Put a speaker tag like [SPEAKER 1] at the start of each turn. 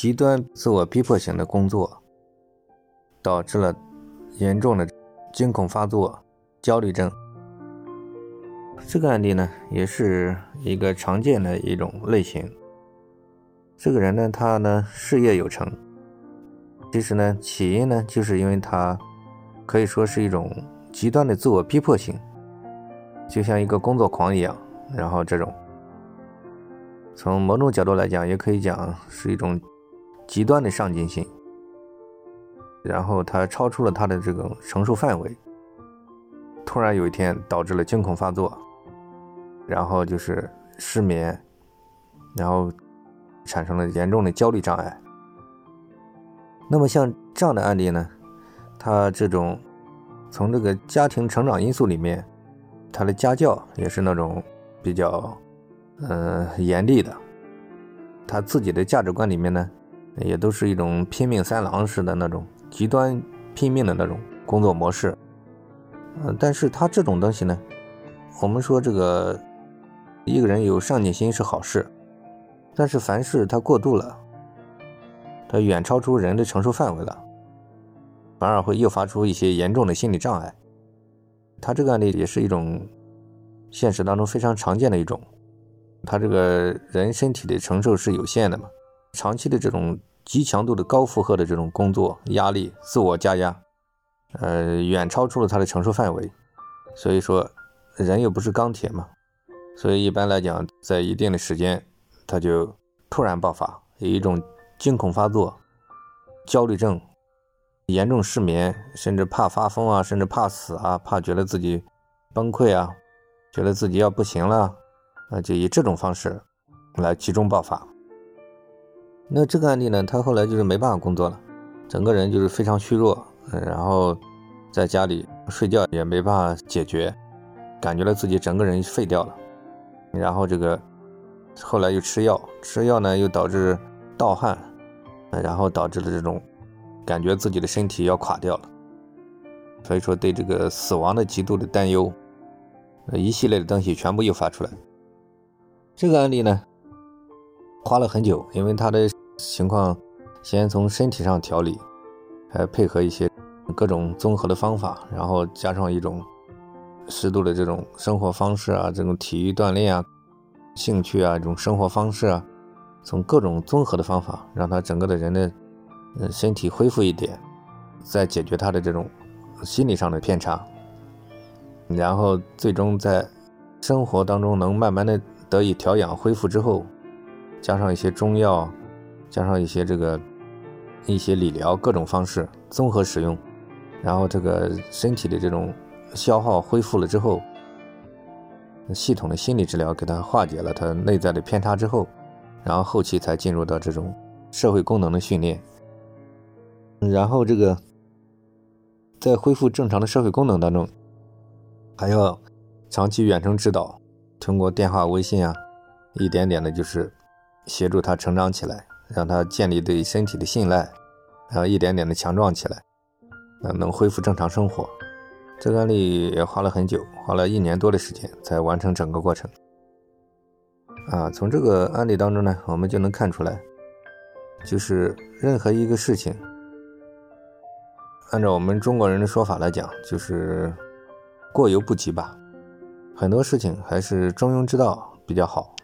[SPEAKER 1] 极端自我逼迫型的工作，导致了严重的惊恐发作、焦虑症。这个案例呢，也是一个常见的一种类型。这个人呢，他呢事业有成，其实呢，起因呢，就是因为他可以说是一种极端的自我逼迫性，就像一个工作狂一样。然后这种，从某种角度来讲，也可以讲是一种极端的上进心。然后他超出了他的这个承受范围，突然有一天导致了惊恐发作。然后就是失眠，然后产生了严重的焦虑障碍。那么像这样的案例呢，他这种从这个家庭成长因素里面，他的家教也是那种比较呃严厉的，他自己的价值观里面呢，也都是一种拼命三郎式的那种极端拼命的那种工作模式。嗯，但是他这种东西呢，我们说这个。一个人有上进心是好事，但是凡事他过度了，他远超出人的承受范围了，反而会诱发出一些严重的心理障碍。他这个案例也是一种现实当中非常常见的一种。他这个人身体的承受是有限的嘛，长期的这种极强度的高负荷的这种工作压力，自我加压，呃，远超出了他的承受范围。所以说，人又不是钢铁嘛。所以一般来讲，在一定的时间，他就突然爆发，有一种惊恐发作、焦虑症、严重失眠，甚至怕发疯啊，甚至怕死啊，怕觉得自己崩溃啊，觉得自己要不行了，啊，就以这种方式来集中爆发。那这个案例呢，他后来就是没办法工作了，整个人就是非常虚弱，然后在家里睡觉也没办法解决，感觉到自己整个人废掉了。然后这个后来又吃药，吃药呢又导致盗汗，然后导致了这种感觉自己的身体要垮掉了，所以说对这个死亡的极度的担忧，一系列的东西全部诱发出来。这个案例呢花了很久，因为他的情况先从身体上调理，还配合一些各种综合的方法，然后加上一种。适度的这种生活方式啊，这种体育锻炼啊，兴趣啊，这种生活方式啊，从各种综合的方法，让他整个的人的，呃，身体恢复一点，再解决他的这种心理上的偏差，然后最终在生活当中能慢慢的得以调养恢复之后，加上一些中药，加上一些这个一些理疗各种方式综合使用，然后这个身体的这种。消耗恢复了之后，系统的心理治疗给他化解了他内在的偏差之后，然后后期才进入到这种社会功能的训练，然后这个在恢复正常的社会功能当中，还要长期远程指导，通过电话、微信啊，一点点的就是协助他成长起来，让他建立对身体的信赖，然后一点点的强壮起来，呃，能恢复正常生活。这个案例也花了很久，花了一年多的时间才完成整个过程。啊，从这个案例当中呢，我们就能看出来，就是任何一个事情，按照我们中国人的说法来讲，就是过犹不及吧。很多事情还是中庸之道比较好。